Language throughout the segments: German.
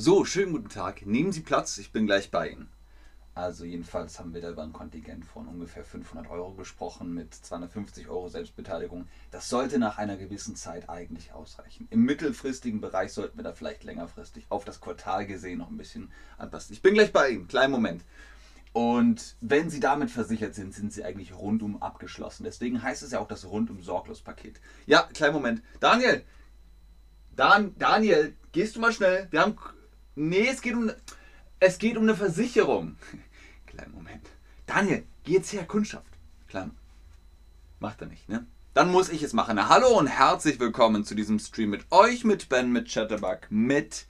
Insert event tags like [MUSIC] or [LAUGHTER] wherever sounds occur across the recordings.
So, schönen guten Tag. Nehmen Sie Platz, ich bin gleich bei Ihnen. Also jedenfalls haben wir da über ein Kontingent von ungefähr 500 Euro gesprochen mit 250 Euro Selbstbeteiligung. Das sollte nach einer gewissen Zeit eigentlich ausreichen. Im mittelfristigen Bereich sollten wir da vielleicht längerfristig auf das Quartal gesehen noch ein bisschen anpassen. Ich bin gleich bei Ihnen, kleinen Moment. Und wenn Sie damit versichert sind, sind Sie eigentlich rundum abgeschlossen. Deswegen heißt es ja auch das rundum sorglos Paket. Ja, kleinen Moment. Daniel, Dan, Daniel, gehst du mal schnell? Wir haben. Nee, es geht um. Es geht um eine Versicherung. [LAUGHS] Kleinen Moment. Daniel, her, Kundschaft. Klein. Macht er nicht, ne? Dann muss ich es machen. Na, hallo und herzlich willkommen zu diesem Stream mit euch, mit Ben, mit Chatterbug, mit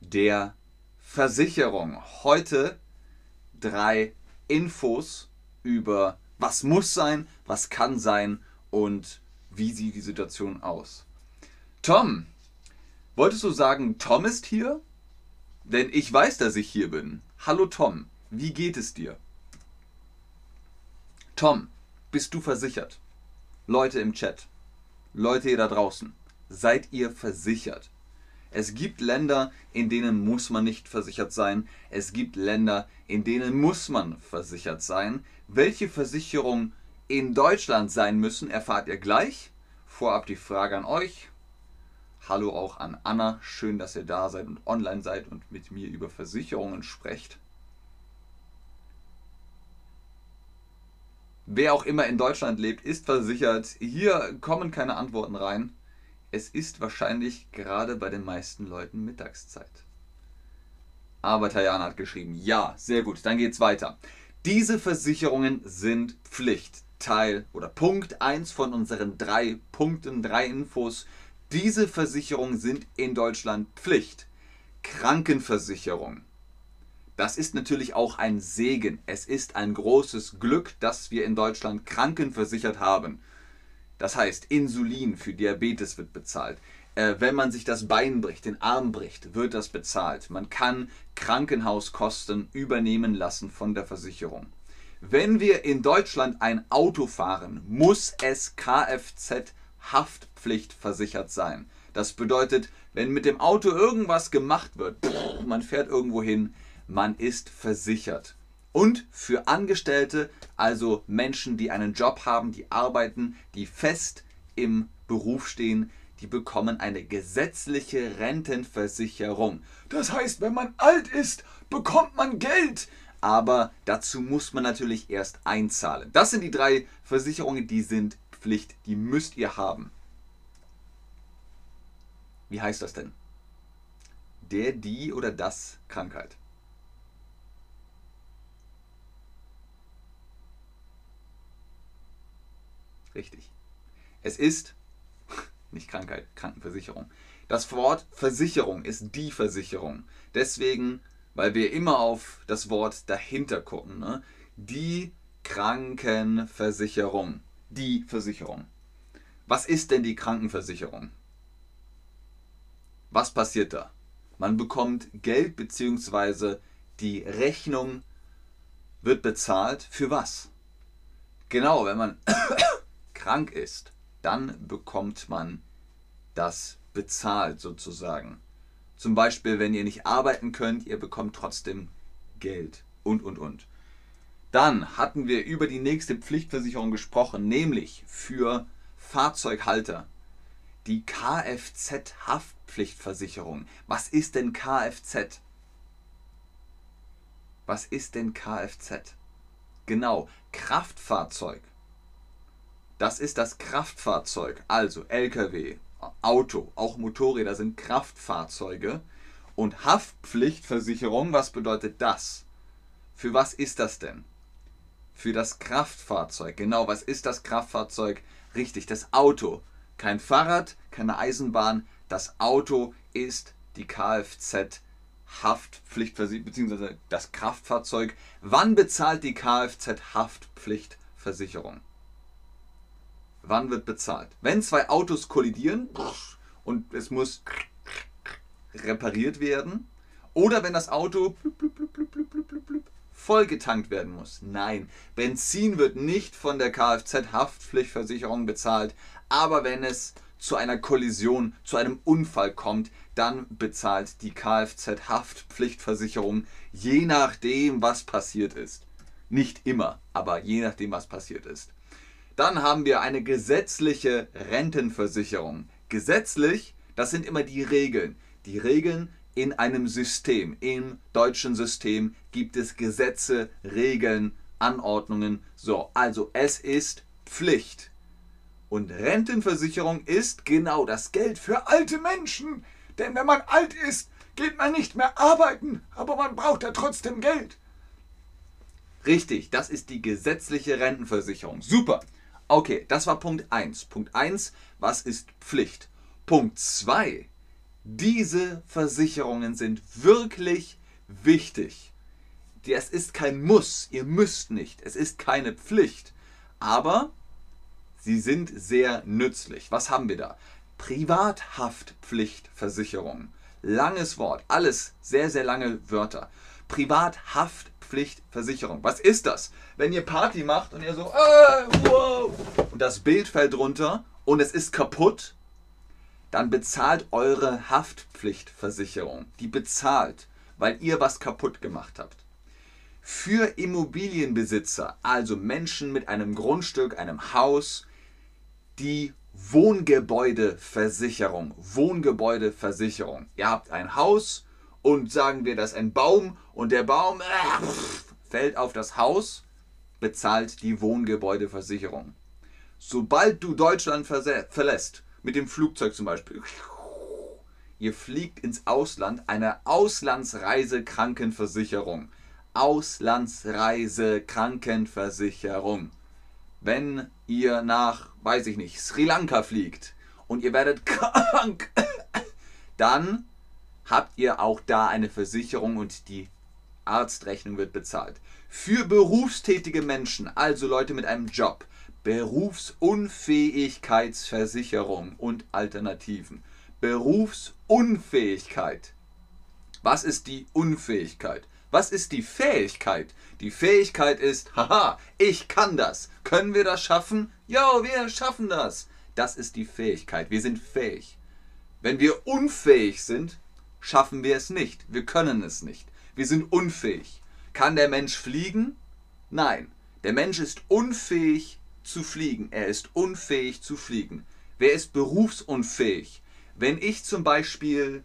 der Versicherung. Heute drei Infos über was muss sein, was kann sein und wie sieht die Situation aus. Tom, wolltest du sagen, Tom ist hier? Denn ich weiß, dass ich hier bin. Hallo Tom. Wie geht es dir? Tom, bist du versichert? Leute im Chat, Leute hier da draußen, seid ihr versichert? Es gibt Länder, in denen muss man nicht versichert sein. Es gibt Länder, in denen muss man versichert sein. Welche Versicherungen in Deutschland sein müssen, erfahrt ihr gleich. Vorab die Frage an euch. Hallo auch an Anna. Schön, dass ihr da seid und online seid und mit mir über Versicherungen sprecht. Wer auch immer in Deutschland lebt, ist versichert. Hier kommen keine Antworten rein. Es ist wahrscheinlich gerade bei den meisten Leuten Mittagszeit. Aber Tajana hat geschrieben, ja, sehr gut, dann geht's weiter. Diese Versicherungen sind Pflicht. Teil oder Punkt 1 von unseren drei Punkten, drei Infos. Diese Versicherungen sind in Deutschland Pflicht. Krankenversicherung, das ist natürlich auch ein Segen. Es ist ein großes Glück, dass wir in Deutschland krankenversichert haben. Das heißt, Insulin für Diabetes wird bezahlt. Äh, wenn man sich das Bein bricht, den Arm bricht, wird das bezahlt. Man kann Krankenhauskosten übernehmen lassen von der Versicherung. Wenn wir in Deutschland ein Auto fahren, muss es Kfz Haftpflicht versichert sein. Das bedeutet, wenn mit dem Auto irgendwas gemacht wird, man fährt irgendwo hin, man ist versichert. Und für Angestellte, also Menschen, die einen Job haben, die arbeiten, die fest im Beruf stehen, die bekommen eine gesetzliche Rentenversicherung. Das heißt, wenn man alt ist, bekommt man Geld. Aber dazu muss man natürlich erst einzahlen. Das sind die drei Versicherungen, die sind Pflicht, die müsst ihr haben. Wie heißt das denn? Der, die oder das Krankheit. Richtig. Es ist [LAUGHS] nicht Krankheit, Krankenversicherung. Das Wort Versicherung ist die Versicherung. Deswegen, weil wir immer auf das Wort dahinter gucken, ne? die Krankenversicherung. Die Versicherung. Was ist denn die Krankenversicherung? Was passiert da? Man bekommt Geld bzw. die Rechnung wird bezahlt. Für was? Genau, wenn man [COUGHS] krank ist, dann bekommt man das bezahlt sozusagen. Zum Beispiel, wenn ihr nicht arbeiten könnt, ihr bekommt trotzdem Geld und, und, und. Dann hatten wir über die nächste Pflichtversicherung gesprochen, nämlich für Fahrzeughalter. Die Kfz-Haftpflichtversicherung. Was ist denn Kfz? Was ist denn Kfz? Genau, Kraftfahrzeug. Das ist das Kraftfahrzeug, also Lkw, Auto, auch Motorräder sind Kraftfahrzeuge. Und Haftpflichtversicherung, was bedeutet das? Für was ist das denn? Für das Kraftfahrzeug. Genau, was ist das Kraftfahrzeug? Richtig, das Auto. Kein Fahrrad, keine Eisenbahn. Das Auto ist die Kfz Haftpflichtversicherung, beziehungsweise das Kraftfahrzeug. Wann bezahlt die Kfz Haftpflichtversicherung? Wann wird bezahlt? Wenn zwei Autos kollidieren und es muss repariert werden oder wenn das Auto getankt werden muss. Nein, Benzin wird nicht von der Kfz-Haftpflichtversicherung bezahlt, aber wenn es zu einer Kollision, zu einem Unfall kommt, dann bezahlt die Kfz-Haftpflichtversicherung je nachdem, was passiert ist. Nicht immer, aber je nachdem, was passiert ist. Dann haben wir eine gesetzliche Rentenversicherung. Gesetzlich, das sind immer die Regeln. Die Regeln in einem System. Im deutschen System gibt es Gesetze, Regeln, Anordnungen. So, also es ist Pflicht. Und Rentenversicherung ist genau das Geld für alte Menschen. Denn wenn man alt ist, geht man nicht mehr arbeiten, aber man braucht ja trotzdem Geld. Richtig, das ist die gesetzliche Rentenversicherung. Super. Okay, das war Punkt 1. Punkt 1, was ist Pflicht? Punkt 2, diese Versicherungen sind wirklich wichtig. Es ist kein Muss, ihr müsst nicht, es ist keine Pflicht, aber sie sind sehr nützlich. Was haben wir da? Privathaftpflichtversicherung. Langes Wort, alles sehr, sehr lange Wörter. Privathaftpflichtversicherung. Haftpflichtversicherung. Was ist das? Wenn ihr Party macht und ihr so, äh, wow, und das Bild fällt runter und es ist kaputt, dann bezahlt eure Haftpflichtversicherung. Die bezahlt, weil ihr was kaputt gemacht habt. Für Immobilienbesitzer, also Menschen mit einem Grundstück, einem Haus, die Wohngebäudeversicherung. Wohngebäudeversicherung. Ihr habt ein Haus und sagen wir, das ist ein Baum und der Baum äh, fällt auf das Haus, bezahlt die Wohngebäudeversicherung. Sobald du Deutschland verlässt, mit dem Flugzeug zum Beispiel, ihr fliegt ins Ausland, eine Auslandsreise-Krankenversicherung. Auslandsreise-Krankenversicherung. Wenn ihr nach, weiß ich nicht, Sri Lanka fliegt und ihr werdet [LAUGHS] krank, dann habt ihr auch da eine Versicherung und die Arztrechnung wird bezahlt. Für berufstätige Menschen, also Leute mit einem Job, Berufsunfähigkeitsversicherung und Alternativen. Berufsunfähigkeit. Was ist die Unfähigkeit? Was ist die Fähigkeit? Die Fähigkeit ist, haha, ich kann das. Können wir das schaffen? Ja, wir schaffen das. Das ist die Fähigkeit. Wir sind fähig. Wenn wir unfähig sind, schaffen wir es nicht. Wir können es nicht. Wir sind unfähig. Kann der Mensch fliegen? Nein. Der Mensch ist unfähig zu fliegen. Er ist unfähig zu fliegen. Wer ist berufsunfähig? Wenn ich zum Beispiel,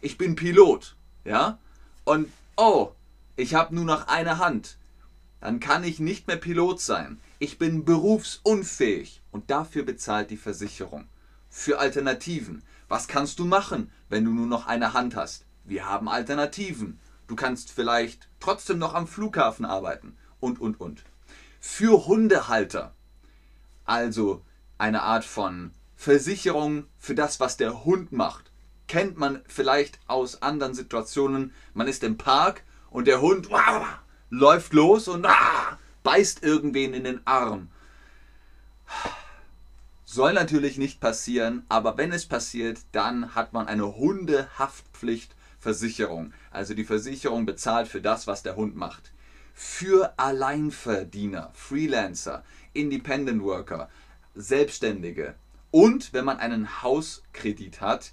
ich bin Pilot, ja, und oh, ich habe nur noch eine Hand, dann kann ich nicht mehr Pilot sein. Ich bin berufsunfähig und dafür bezahlt die Versicherung. Für Alternativen. Was kannst du machen, wenn du nur noch eine Hand hast? Wir haben Alternativen. Du kannst vielleicht trotzdem noch am Flughafen arbeiten und, und, und. Für Hundehalter, also eine Art von Versicherung für das, was der Hund macht. Kennt man vielleicht aus anderen Situationen. Man ist im Park und der Hund wow, läuft los und ah, beißt irgendwen in den Arm. Soll natürlich nicht passieren, aber wenn es passiert, dann hat man eine Hundehaftpflichtversicherung. Also die Versicherung bezahlt für das, was der Hund macht. Für Alleinverdiener, Freelancer, Independent Worker, Selbstständige und wenn man einen Hauskredit hat,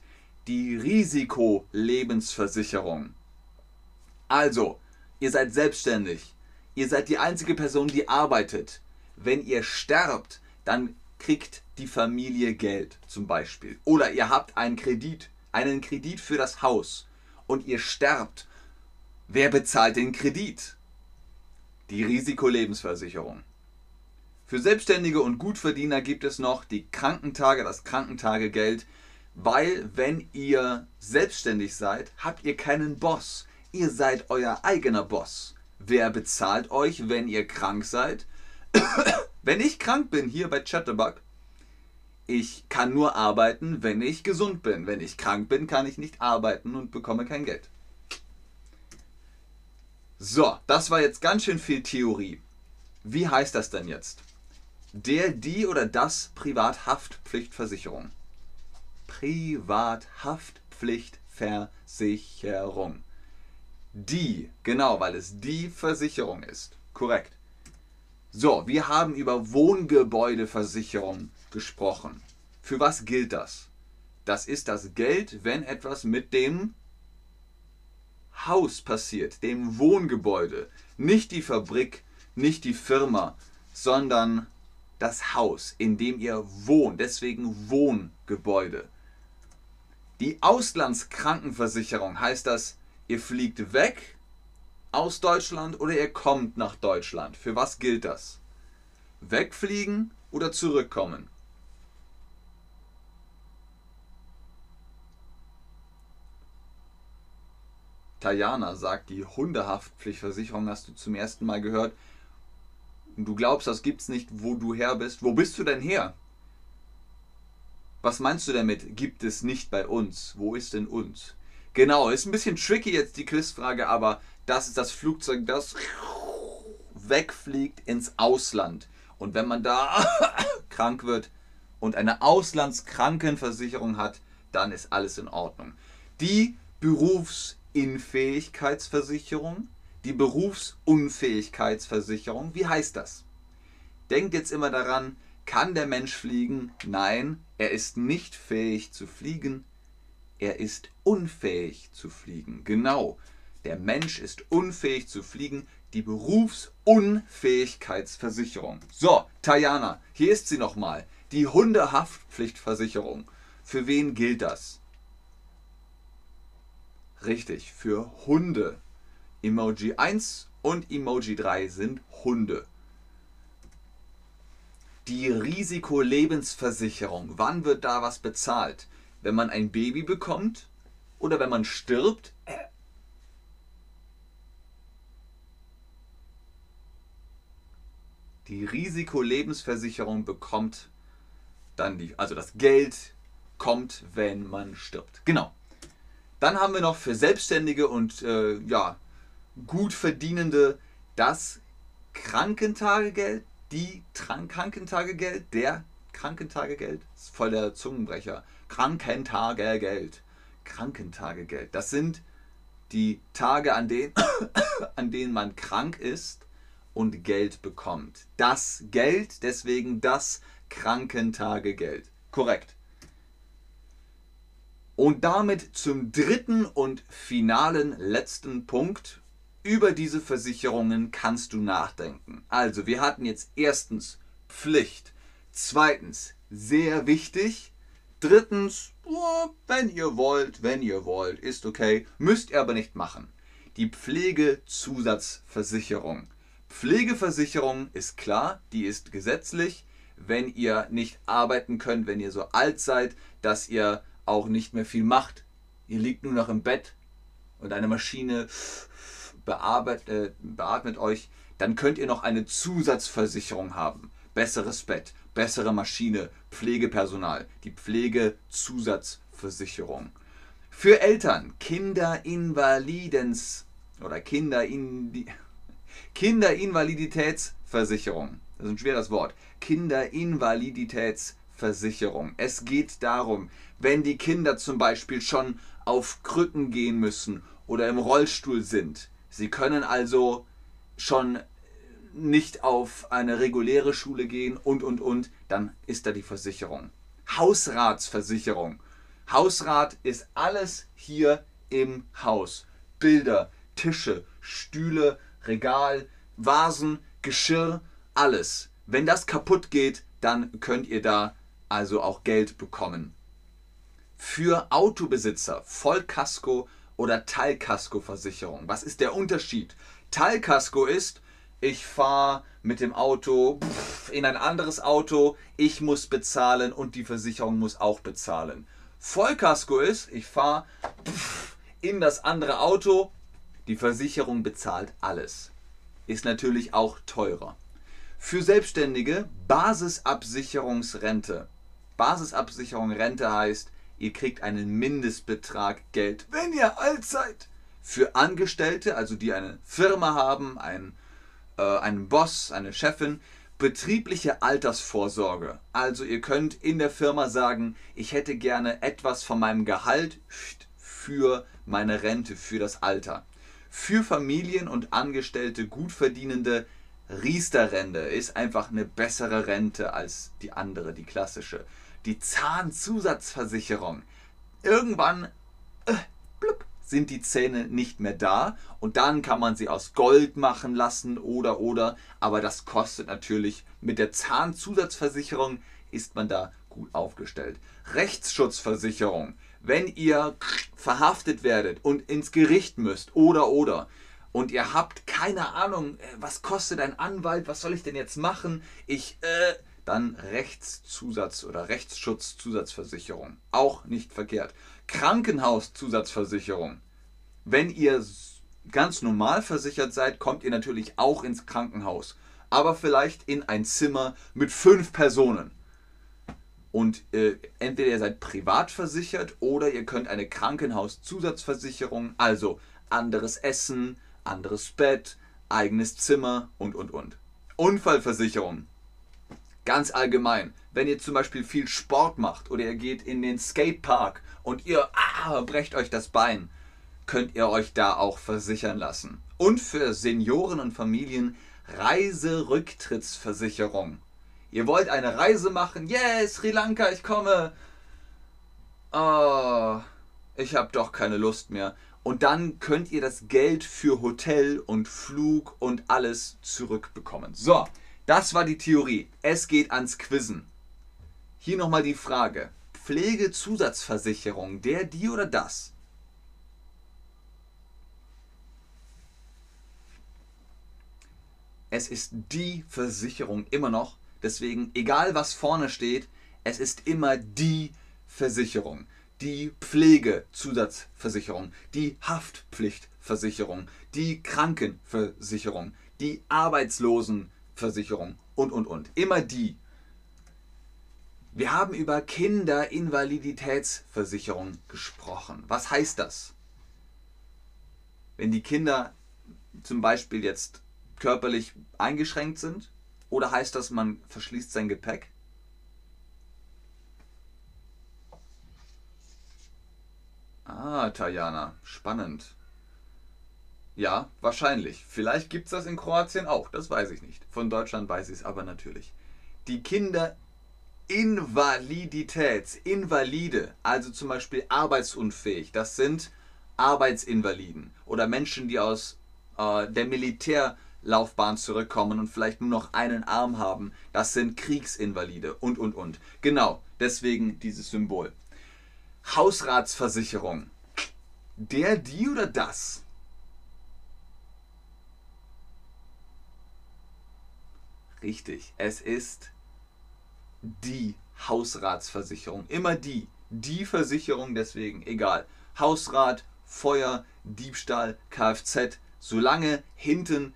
die Risikolebensversicherung. Also, ihr seid selbstständig. Ihr seid die einzige Person, die arbeitet. Wenn ihr sterbt, dann kriegt die Familie Geld zum Beispiel. Oder ihr habt einen Kredit, einen Kredit für das Haus und ihr sterbt. Wer bezahlt den Kredit? Die Risikolebensversicherung. Für Selbstständige und Gutverdiener gibt es noch die Krankentage, das Krankentagegeld, weil wenn ihr selbstständig seid, habt ihr keinen Boss. Ihr seid euer eigener Boss. Wer bezahlt euch, wenn ihr krank seid? [COUGHS] Wenn ich krank bin hier bei Chatterbug, ich kann nur arbeiten, wenn ich gesund bin. Wenn ich krank bin, kann ich nicht arbeiten und bekomme kein Geld. So, das war jetzt ganz schön viel Theorie. Wie heißt das denn jetzt? Der, die oder das Privathaftpflichtversicherung. Privathaftpflichtversicherung. Die, genau, weil es die Versicherung ist. Korrekt. So, wir haben über Wohngebäudeversicherung gesprochen. Für was gilt das? Das ist das Geld, wenn etwas mit dem Haus passiert, dem Wohngebäude. Nicht die Fabrik, nicht die Firma, sondern das Haus, in dem ihr wohnt. Deswegen Wohngebäude. Die Auslandskrankenversicherung heißt das, ihr fliegt weg aus Deutschland oder ihr kommt nach Deutschland. Für was gilt das? Wegfliegen oder zurückkommen? Tajana sagt, die Hundehaftpflichtversicherung hast du zum ersten Mal gehört. Und du glaubst, das gibt's nicht, wo du her bist. Wo bist du denn her? Was meinst du damit? Gibt es nicht bei uns? Wo ist denn uns? Genau, ist ein bisschen tricky jetzt die Quizfrage, aber das ist das Flugzeug, das wegfliegt ins Ausland. Und wenn man da [LAUGHS] krank wird und eine Auslandskrankenversicherung hat, dann ist alles in Ordnung. Die Berufsunfähigkeitsversicherung, die Berufsunfähigkeitsversicherung, wie heißt das? Denkt jetzt immer daran, kann der Mensch fliegen? Nein, er ist nicht fähig zu fliegen. Er ist unfähig zu fliegen. Genau. Der Mensch ist unfähig zu fliegen. Die Berufsunfähigkeitsversicherung. So, Tajana, hier ist sie nochmal. Die Hundehaftpflichtversicherung. Für wen gilt das? Richtig, für Hunde. Emoji 1 und Emoji 3 sind Hunde die Risikolebensversicherung. Wann wird da was bezahlt? Wenn man ein Baby bekommt oder wenn man stirbt? Die Risikolebensversicherung bekommt dann die, also das Geld kommt, wenn man stirbt. Genau. Dann haben wir noch für Selbstständige und äh, ja, gut verdienende das Krankentagegeld, die Krankentagegeld, der Krankentagegeld, ist voll der Zungenbrecher. Krankentagegeld. Krankentagegeld. Das sind die Tage, an denen, [COUGHS] an denen man krank ist und Geld bekommt. Das Geld, deswegen das Krankentagegeld. Korrekt. Und damit zum dritten und finalen letzten Punkt über diese Versicherungen kannst du nachdenken. Also, wir hatten jetzt erstens Pflicht, zweitens sehr wichtig, drittens, oh, wenn ihr wollt, wenn ihr wollt, ist okay, müsst ihr aber nicht machen. Die Pflegezusatzversicherung. Pflegeversicherung ist klar, die ist gesetzlich. Wenn ihr nicht arbeiten könnt, wenn ihr so alt seid, dass ihr auch nicht mehr viel macht, ihr liegt nur noch im Bett und eine Maschine bearbeitet, äh, beatmet euch, dann könnt ihr noch eine Zusatzversicherung haben. Besseres Bett, bessere Maschine, Pflegepersonal, die Pflegezusatzversicherung. Für Eltern Kinderinvalidens oder Kinderin, Kinderinvaliditätsversicherung. Das ist ein schweres Wort. Kinderinvaliditätsversicherung. Es geht darum, wenn die Kinder zum Beispiel schon auf Krücken gehen müssen oder im Rollstuhl sind, Sie können also schon nicht auf eine reguläre Schule gehen und, und, und, dann ist da die Versicherung. Hausratsversicherung. Hausrat ist alles hier im Haus. Bilder, Tische, Stühle, Regal, Vasen, Geschirr, alles. Wenn das kaputt geht, dann könnt ihr da also auch Geld bekommen. Für Autobesitzer Vollkasko oder Teilkaskoversicherung. Was ist der Unterschied? Teilkasko ist, ich fahre mit dem Auto in ein anderes Auto, ich muss bezahlen und die Versicherung muss auch bezahlen. Vollkasko ist, ich fahre in das andere Auto, die Versicherung bezahlt alles. Ist natürlich auch teurer. Für Selbstständige Basisabsicherungsrente. Basisabsicherung Rente heißt, ihr kriegt einen Mindestbetrag Geld, wenn ihr alt seid. Für Angestellte, also die eine Firma haben, ein, äh, einen Boss, eine Chefin, betriebliche Altersvorsorge. Also ihr könnt in der Firma sagen, ich hätte gerne etwas von meinem Gehalt für meine Rente, für das Alter. Für Familien und Angestellte Gutverdienende Riester-Rente ist einfach eine bessere Rente als die andere, die klassische. Die Zahnzusatzversicherung. Irgendwann äh, blub, sind die Zähne nicht mehr da und dann kann man sie aus Gold machen lassen oder oder, aber das kostet natürlich mit der Zahnzusatzversicherung ist man da gut aufgestellt. Rechtsschutzversicherung, wenn ihr verhaftet werdet und ins Gericht müsst oder oder und ihr habt keine Ahnung, äh, was kostet ein Anwalt, was soll ich denn jetzt machen? Ich äh dann Rechtszusatz oder Rechtsschutzzusatzversicherung. Auch nicht verkehrt. Krankenhauszusatzversicherung. Wenn ihr ganz normal versichert seid, kommt ihr natürlich auch ins Krankenhaus. Aber vielleicht in ein Zimmer mit fünf Personen. Und äh, entweder ihr seid privat versichert oder ihr könnt eine Krankenhauszusatzversicherung, also anderes Essen, anderes Bett, eigenes Zimmer und und und. Unfallversicherung. Ganz allgemein, wenn ihr zum Beispiel viel Sport macht oder ihr geht in den Skatepark und ihr ah, brecht euch das Bein, könnt ihr euch da auch versichern lassen. Und für Senioren und Familien Reiserücktrittsversicherung. Ihr wollt eine Reise machen? Yes, Sri Lanka, ich komme. Oh, ich habe doch keine Lust mehr. Und dann könnt ihr das Geld für Hotel und Flug und alles zurückbekommen. So, das war die Theorie. Es geht ans Quizzen. Hier nochmal die Frage. Pflegezusatzversicherung, der, die oder das? Es ist die Versicherung immer noch. Deswegen, egal was vorne steht, es ist immer die Versicherung. Die Pflegezusatzversicherung, die Haftpflichtversicherung, die Krankenversicherung, die Arbeitslosenversicherung. Versicherung und, und, und. Immer die. Wir haben über Kinderinvaliditätsversicherung gesprochen. Was heißt das? Wenn die Kinder zum Beispiel jetzt körperlich eingeschränkt sind? Oder heißt das, man verschließt sein Gepäck? Ah, Tajana, spannend. Ja, wahrscheinlich. Vielleicht gibt es das in Kroatien auch, das weiß ich nicht. Von Deutschland weiß ich es aber natürlich. Die Kinderinvalidität, Invalide, also zum Beispiel arbeitsunfähig, das sind Arbeitsinvaliden oder Menschen, die aus äh, der Militärlaufbahn zurückkommen und vielleicht nur noch einen Arm haben, das sind Kriegsinvalide und und und. Genau, deswegen dieses Symbol. Hausratsversicherung. Der, die oder das? Richtig, es ist die Hausratsversicherung. Immer die. Die Versicherung deswegen, egal. Hausrat, Feuer, Diebstahl, Kfz, solange hinten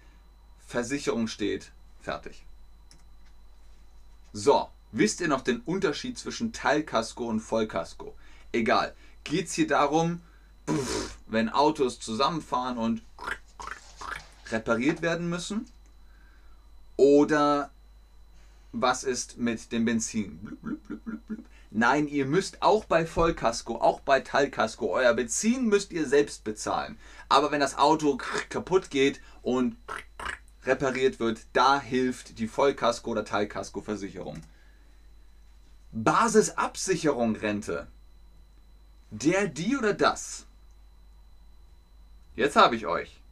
Versicherung steht, fertig. So, wisst ihr noch den Unterschied zwischen Teilkasko und Vollkasko? Egal. Geht es hier darum, wenn Autos zusammenfahren und repariert werden müssen? Oder was ist mit dem Benzin? Blub, blub, blub, Nein, ihr müsst auch bei Vollkasko, auch bei Teilkasko, euer Benzin müsst ihr selbst bezahlen. Aber wenn das Auto kaputt geht und repariert wird, da hilft die Vollkasko- oder Teilkasko-Versicherung. Basisabsicherung Rente. Der, die oder das? Jetzt habe ich euch.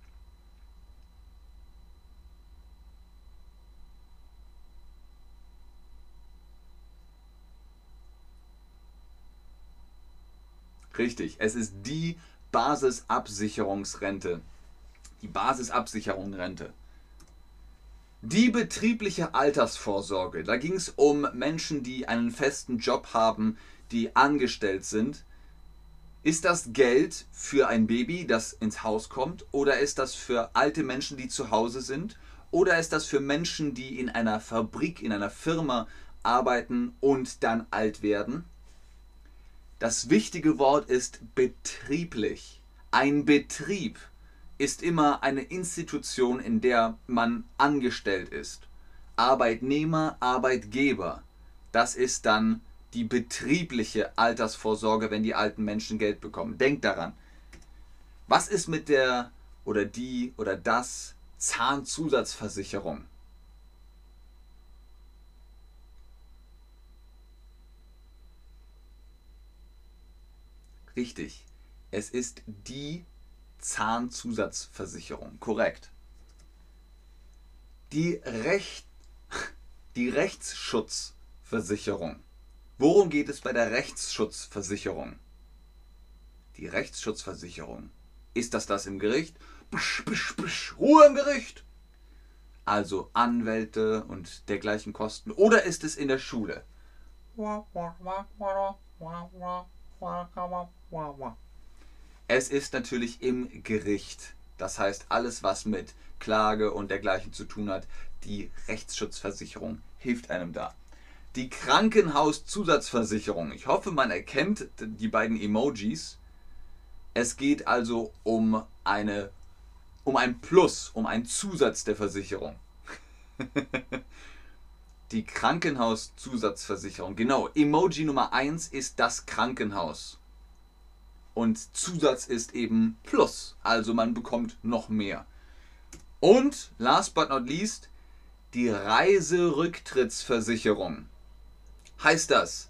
Richtig, es ist die Basisabsicherungsrente. Die Basisabsicherungsrente. Die betriebliche Altersvorsorge. Da ging es um Menschen, die einen festen Job haben, die angestellt sind. Ist das Geld für ein Baby, das ins Haus kommt? Oder ist das für alte Menschen, die zu Hause sind? Oder ist das für Menschen, die in einer Fabrik, in einer Firma arbeiten und dann alt werden? Das wichtige Wort ist betrieblich. Ein Betrieb ist immer eine Institution, in der man angestellt ist. Arbeitnehmer, Arbeitgeber. Das ist dann die betriebliche Altersvorsorge, wenn die alten Menschen Geld bekommen. Denkt daran. Was ist mit der oder die oder das Zahnzusatzversicherung? Richtig. Es ist die Zahnzusatzversicherung. Korrekt. Die, Recht, die Rechtsschutzversicherung. Worum geht es bei der Rechtsschutzversicherung? Die Rechtsschutzversicherung. Ist das das im Gericht? Bisch, bisch, bisch, Ruhe im Gericht! Also Anwälte und dergleichen Kosten. Oder ist es in der Schule? Es ist natürlich im Gericht. Das heißt, alles, was mit Klage und dergleichen zu tun hat, die Rechtsschutzversicherung hilft einem da. Die Krankenhauszusatzversicherung. Ich hoffe, man erkennt die beiden Emojis. Es geht also um eine um ein Plus, um einen Zusatz der Versicherung. [LAUGHS] die Krankenhauszusatzversicherung. Genau, Emoji Nummer 1 ist das Krankenhaus. Und Zusatz ist eben Plus, also man bekommt noch mehr. Und last but not least, die Reiserücktrittsversicherung. Heißt das,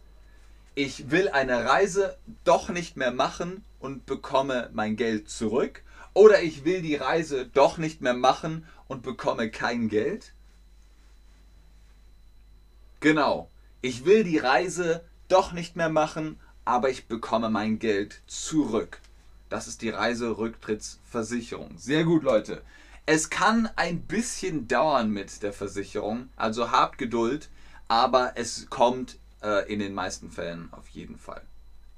ich will eine Reise doch nicht mehr machen und bekomme mein Geld zurück? Oder ich will die Reise doch nicht mehr machen und bekomme kein Geld? Genau, ich will die Reise doch nicht mehr machen, aber ich bekomme mein Geld zurück. Das ist die Reiserücktrittsversicherung. Sehr gut, Leute. Es kann ein bisschen dauern mit der Versicherung, also habt Geduld, aber es kommt äh, in den meisten Fällen auf jeden Fall.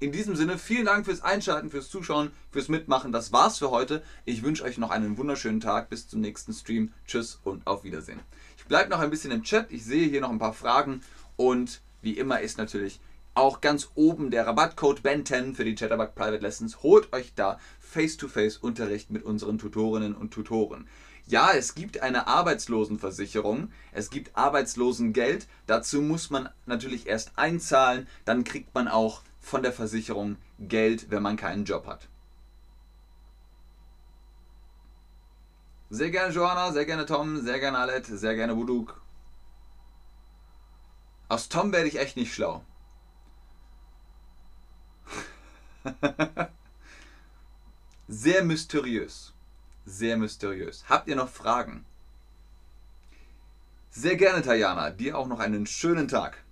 In diesem Sinne, vielen Dank fürs Einschalten, fürs Zuschauen, fürs Mitmachen. Das war's für heute. Ich wünsche euch noch einen wunderschönen Tag. Bis zum nächsten Stream. Tschüss und auf Wiedersehen. Ich bleibe noch ein bisschen im Chat. Ich sehe hier noch ein paar Fragen. Und wie immer ist natürlich auch ganz oben der Rabattcode BEN10 für die Chatterbug Private Lessons. Holt euch da Face-to-Face-Unterricht mit unseren Tutorinnen und Tutoren. Ja, es gibt eine Arbeitslosenversicherung, es gibt Arbeitslosengeld. Dazu muss man natürlich erst einzahlen, dann kriegt man auch von der Versicherung Geld, wenn man keinen Job hat. Sehr gerne Johanna, sehr gerne Tom, sehr gerne Alet, sehr gerne Wuduk. Aus Tom werde ich echt nicht schlau. [LAUGHS] sehr mysteriös. Sehr mysteriös. Habt ihr noch Fragen? Sehr gerne, Tajana. Dir auch noch einen schönen Tag.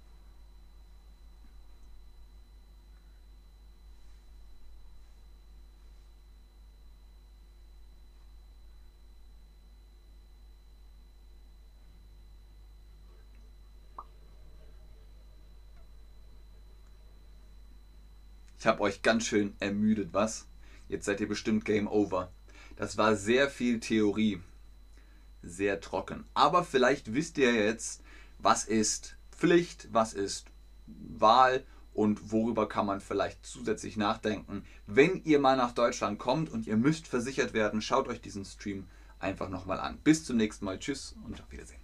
Ich habe euch ganz schön ermüdet, was? Jetzt seid ihr bestimmt Game Over. Das war sehr viel Theorie. Sehr trocken. Aber vielleicht wisst ihr jetzt, was ist Pflicht, was ist Wahl und worüber kann man vielleicht zusätzlich nachdenken. Wenn ihr mal nach Deutschland kommt und ihr müsst versichert werden, schaut euch diesen Stream einfach nochmal an. Bis zum nächsten Mal. Tschüss und auf Wiedersehen.